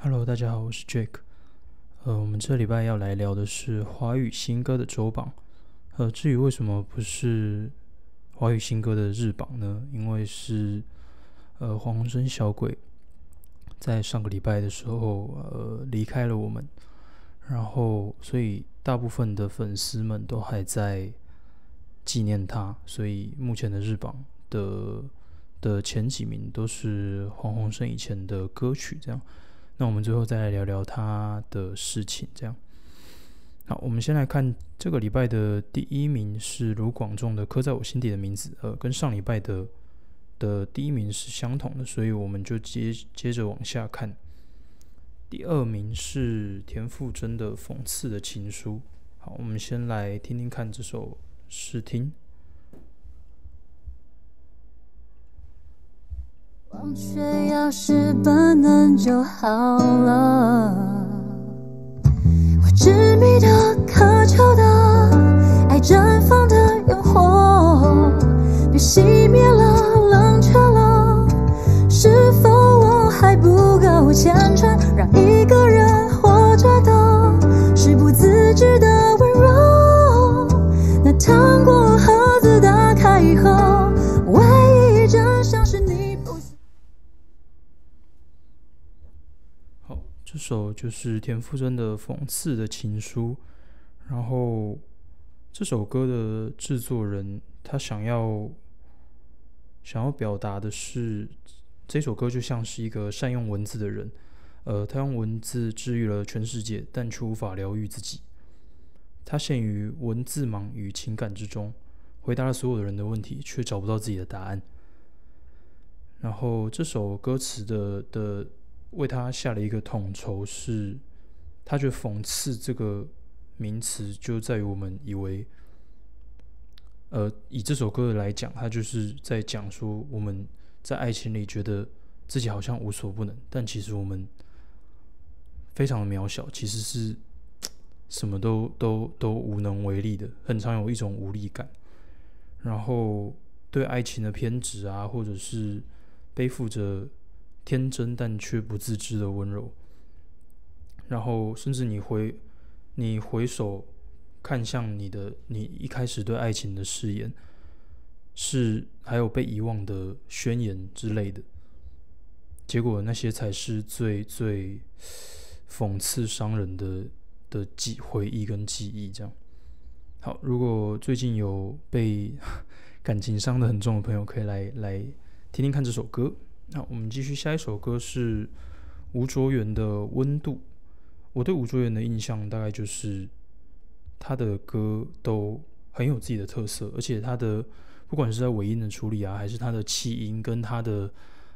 Hello，大家好，我是 Jake。呃，我们这礼拜要来聊的是华语新歌的周榜。呃，至于为什么不是华语新歌的日榜呢？因为是呃黄鸿升小鬼在上个礼拜的时候呃离开了我们，然后所以大部分的粉丝们都还在纪念他，所以目前的日榜的的前几名都是黄鸿升以前的歌曲，这样。那我们最后再来聊聊他的事情，这样。好，我们先来看这个礼拜的第一名是卢广仲的《刻在我心底的名字》，呃，跟上礼拜的的第一名是相同的，所以我们就接接着往下看。第二名是田馥甄的《讽刺的情书》。好，我们先来听听看这首试听。忘却要是本能就好了，我执迷的、渴求的爱绽放的烟火，被熄灭了、冷却了，是否我还不够虔诚？让一个人活着的是不自知的首就是田馥甄的《讽刺的情书》，然后这首歌的制作人他想要想要表达的是，这首歌就像是一个善用文字的人，呃，他用文字治愈了全世界，但却无法疗愈自己。他陷于文字盲与情感之中，回答了所有的人的问题，却找不到自己的答案。然后这首歌词的的为他下了一个统筹，是他觉得讽刺这个名词就在于我们以为，呃，以这首歌来讲，他就是在讲说我们在爱情里觉得自己好像无所不能，但其实我们非常的渺小，其实是什么都都都无能为力的，很常有一种无力感，然后对爱情的偏执啊，或者是背负着天真但却不自知的温柔，然后甚至你回你回首看向你的你一开始对爱情的誓言，是还有被遗忘的宣言之类的，结果那些才是最最讽刺伤人的的记回忆跟记忆。这样，好，如果最近有被 感情伤的很重的朋友，可以来来听听看这首歌。那我们继续，下一首歌是吴卓源的《温度》。我对吴卓源的印象大概就是他的歌都很有自己的特色，而且他的不管是在尾音的处理啊，还是他的气音跟他的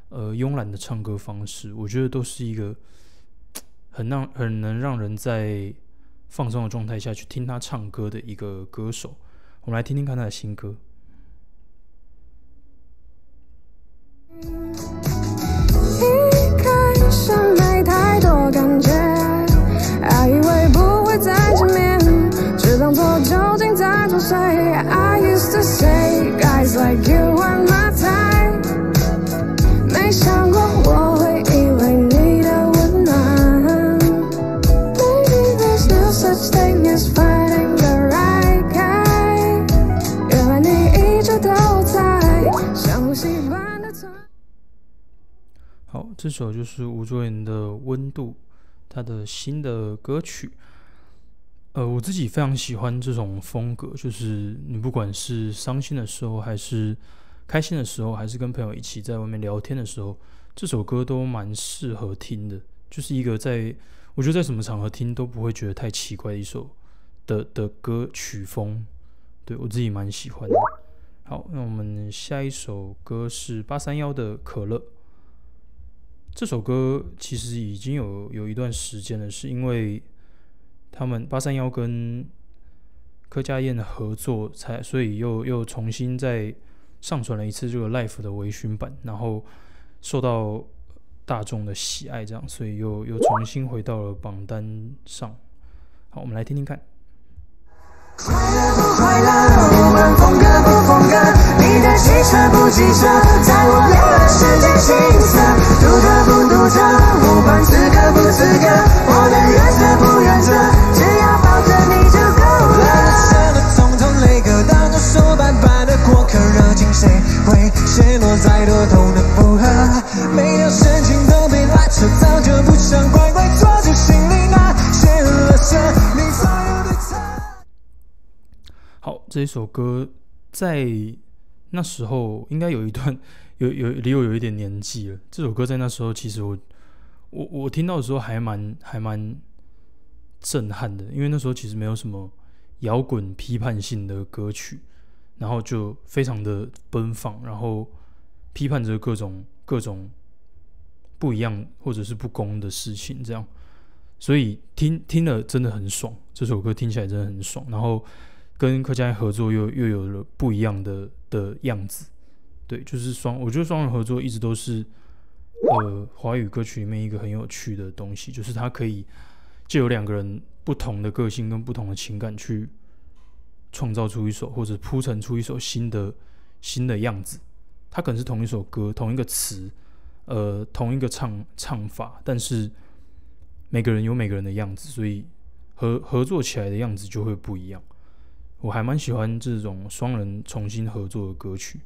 呃慵懒的唱歌方式，我觉得都是一个很让很能让人在放松的状态下去听他唱歌的一个歌手。我们来听听看他的新歌。这首就是吴卓源的《温度》，他的新的歌曲。呃，我自己非常喜欢这种风格，就是你不管是伤心的时候，还是开心的时候，还是跟朋友一起在外面聊天的时候，这首歌都蛮适合听的。就是一个在我觉得在什么场合听都不会觉得太奇怪的一首的的歌曲风，对我自己蛮喜欢的。好，那我们下一首歌是八三幺的《可乐》。这首歌其实已经有有一段时间了，是因为他们八三幺跟柯佳燕合作才，所以又又重新再上传了一次这个 Life 的微醺版，然后受到大众的喜爱，这样，所以又又重新回到了榜单上。好，我们来听听看。快乐不快乐？我们风格不风格？你的汽车不汽车？落再多都能附和。每条深情都被拉扯，早就不想乖乖抓住心里那些垃圾。你所有对策。好，这一首歌在那时候应该有一段有有离我有一点年纪了。这首歌在那时候其实我我我听到的时候还蛮还蛮震撼的，因为那时候其实没有什么摇滚批判性的歌曲，然后就非常的奔放，然后批判着各种各种不一样或者是不公的事情，这样，所以听听了真的很爽。这首歌听起来真的很爽，然后。跟柯佳合作又又有了不一样的的样子，对，就是双，我觉得双人合作一直都是呃华语歌曲里面一个很有趣的东西，就是它可以借由两个人不同的个性跟不同的情感去创造出一首或者铺陈出一首新的新的样子。它可能是同一首歌、同一个词、呃同一个唱唱法，但是每个人有每个人的样子，所以合合作起来的样子就会不一样。我还蛮喜欢这种双人重新合作的歌曲。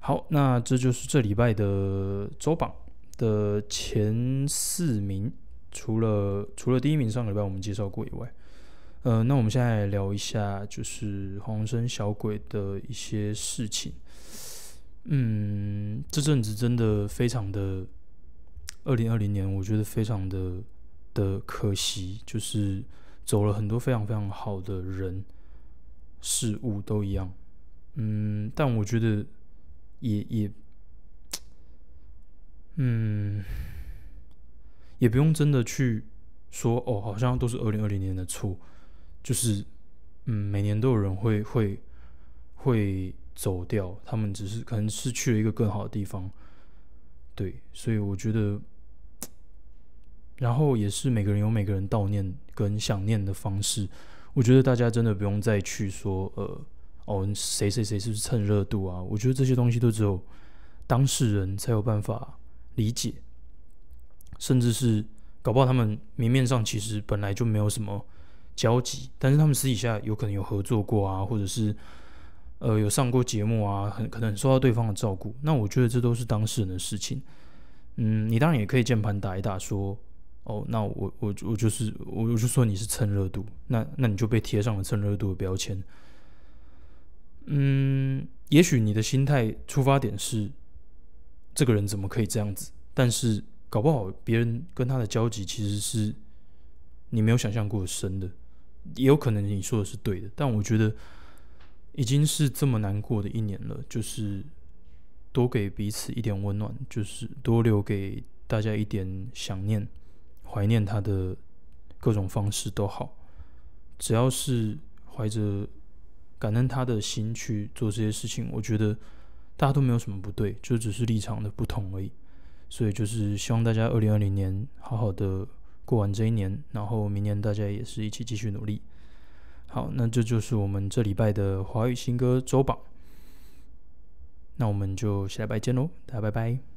好，那这就是这礼拜的周榜的前四名，除了除了第一名上个礼拜我们介绍过以外，呃，那我们现在来聊一下就是黄生小鬼的一些事情。嗯，这阵子真的非常的，二零二零年我觉得非常的的可惜，就是走了很多非常非常好的人。事物都一样，嗯，但我觉得也也，嗯，也不用真的去说哦，好像都是二零二零年的错，就是嗯，每年都有人会会会走掉，他们只是可能是去了一个更好的地方，对，所以我觉得，然后也是每个人有每个人悼念跟想念的方式。我觉得大家真的不用再去说，呃，哦，谁谁谁是不是蹭热度啊？我觉得这些东西都只有当事人才有办法理解，甚至是搞不好他们明面上其实本来就没有什么交集，但是他们私底下有可能有合作过啊，或者是呃有上过节目啊，很可能受到对方的照顾。那我觉得这都是当事人的事情。嗯，你当然也可以键盘打一打说。哦，那我我我就是我我就说你是蹭热度，那那你就被贴上了蹭热度的标签。嗯，也许你的心态出发点是这个人怎么可以这样子，但是搞不好别人跟他的交集其实是你没有想象过深的，也有可能你说的是对的，但我觉得已经是这么难过的一年了，就是多给彼此一点温暖，就是多留给大家一点想念。怀念他的各种方式都好，只要是怀着感恩他的心去做这些事情，我觉得大家都没有什么不对，就只是立场的不同而已。所以就是希望大家二零二零年好好的过完这一年，然后明年大家也是一起继续努力。好，那这就是我们这礼拜的华语新歌周榜，那我们就下礼拜见喽，大家拜拜。